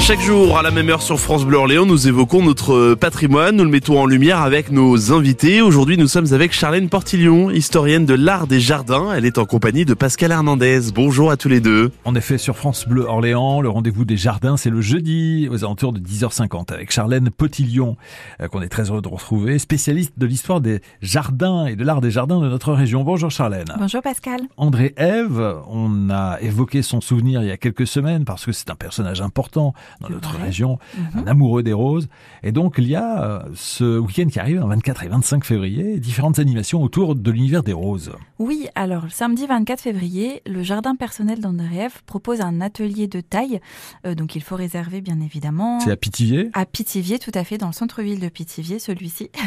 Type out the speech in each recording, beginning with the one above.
Chaque jour, à la même heure sur France Bleu Orléans, nous évoquons notre patrimoine, nous le mettons en lumière avec nos invités. Aujourd'hui, nous sommes avec Charlène Portillon, historienne de l'art des jardins. Elle est en compagnie de Pascal Hernandez. Bonjour à tous les deux. En effet, sur France Bleu Orléans, le rendez-vous des jardins, c'est le jeudi aux alentours de 10h50 avec Charlène Potillon, euh, qu'on est très heureux de retrouver, spécialiste de l'histoire des jardins et de l'art des jardins de notre région. Bonjour Charlène. Bonjour Pascal. André Eve, on a évoqué son souvenir il y a quelques semaines parce que c'est un personnage important dans notre région, Mhm. un amoureux des roses. Et donc, il y a euh, ce week-end qui arrive, le 24 et 25 février, différentes animations autour de l'univers des roses. Oui, alors le samedi 24 février, le jardin personnel d'Andréev propose un atelier de taille, euh, donc il faut réserver bien évidemment. C'est à Pithiviers? À Pithiviers, tout à fait, dans le centre-ville de Pithiviers, celui-ci.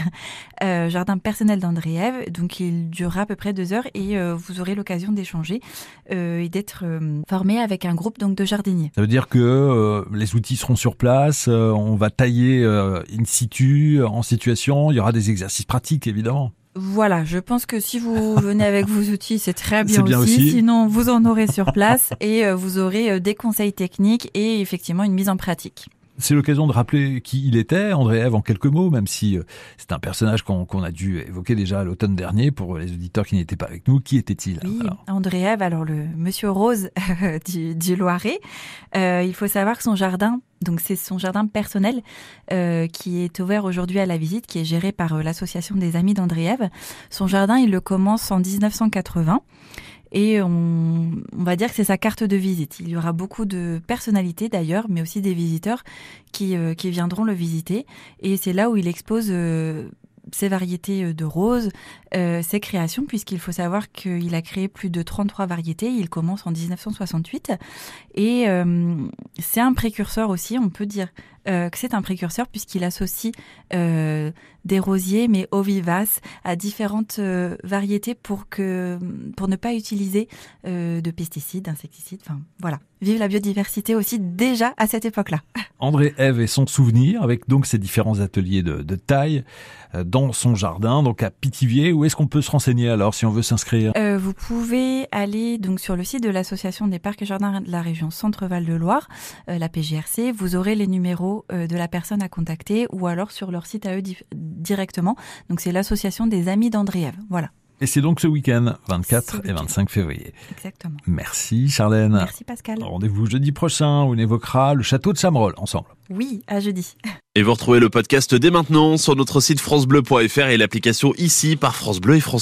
Euh, jardin personnel d'Andréev, donc il durera à peu près deux heures et euh, vous aurez l'occasion d'échanger et d'être formé avec un groupe donc de jardiniers. Ça veut dire que euh, les outils seront sur place, euh, on va tailler euh, in situ, en situation, il y aura des exercices pratiques évidemment. Voilà, je pense que si vous venez avec vos outils, c'est très bien, aussi. Sinon, vous en aurez sur place et euh, vous aurez euh, des conseils techniques et effectivement une mise en pratique. C'est l'occasion de rappeler qui il était, André Ève, en quelques mots, même si euh, c'est un personnage qu'on a dû évoquer déjà à l'automne dernier pour les auditeurs qui n'étaient pas avec nous. Qui était-il? Oui, alors André Ève, alors le monsieur Rose du, du Loiret, euh, il faut savoir que son jardin, donc c'est son jardin personnel euh, qui est ouvert aujourd'hui à la visite, qui est géré par euh, l'association des amis d'André Ève. Son jardin, il le commence en 1980. Et on, va dire que c'est sa carte de visite. Il y aura beaucoup de personnalités d'ailleurs, mais aussi des visiteurs qui, euh, qui viendront le visiter. Et c'est là où il expose euh, ses variétés euh, de roses, ses créations, puisqu'il faut savoir qu'il a créé plus de 33 variétés. Il commence en 1968. Et c'est un précurseur aussi, on peut dire euh, que c'est un précurseur, puisqu'il associe euh, des rosiers, mais eau vivace, à différentes euh, variétés pour, que, pour ne pas utiliser de pesticides, d'insecticides. Enfin, voilà. Vive la biodiversité aussi déjà à cette époque-là. André Ève et son souvenir, avec donc ces différents ateliers de, de taille dans son jardin, donc à Pithiviers. Où est-ce qu'on peut se renseigner alors si on veut s'inscrire? Vous pouvez aller donc sur le site de l'association des parcs et jardins de la région Centre-Val de Loire, la PGRC. Vous aurez les numéros euh, de la personne à contacter ou alors sur leur site à eux di- directement. Donc c'est l'association des amis d'Andréève. Voilà, Et c'est donc ce week-end, 24 Ce et week-end. 25 février. exactement. Merci Charlène. Merci Pascal. Rendez-vous jeudi prochain où on évoquera le château de Chamerol ensemble. Oui, à jeudi. Et vous retrouvez le podcast dès maintenant sur notre site francebleu.fr et l'application ici par France Bleu et France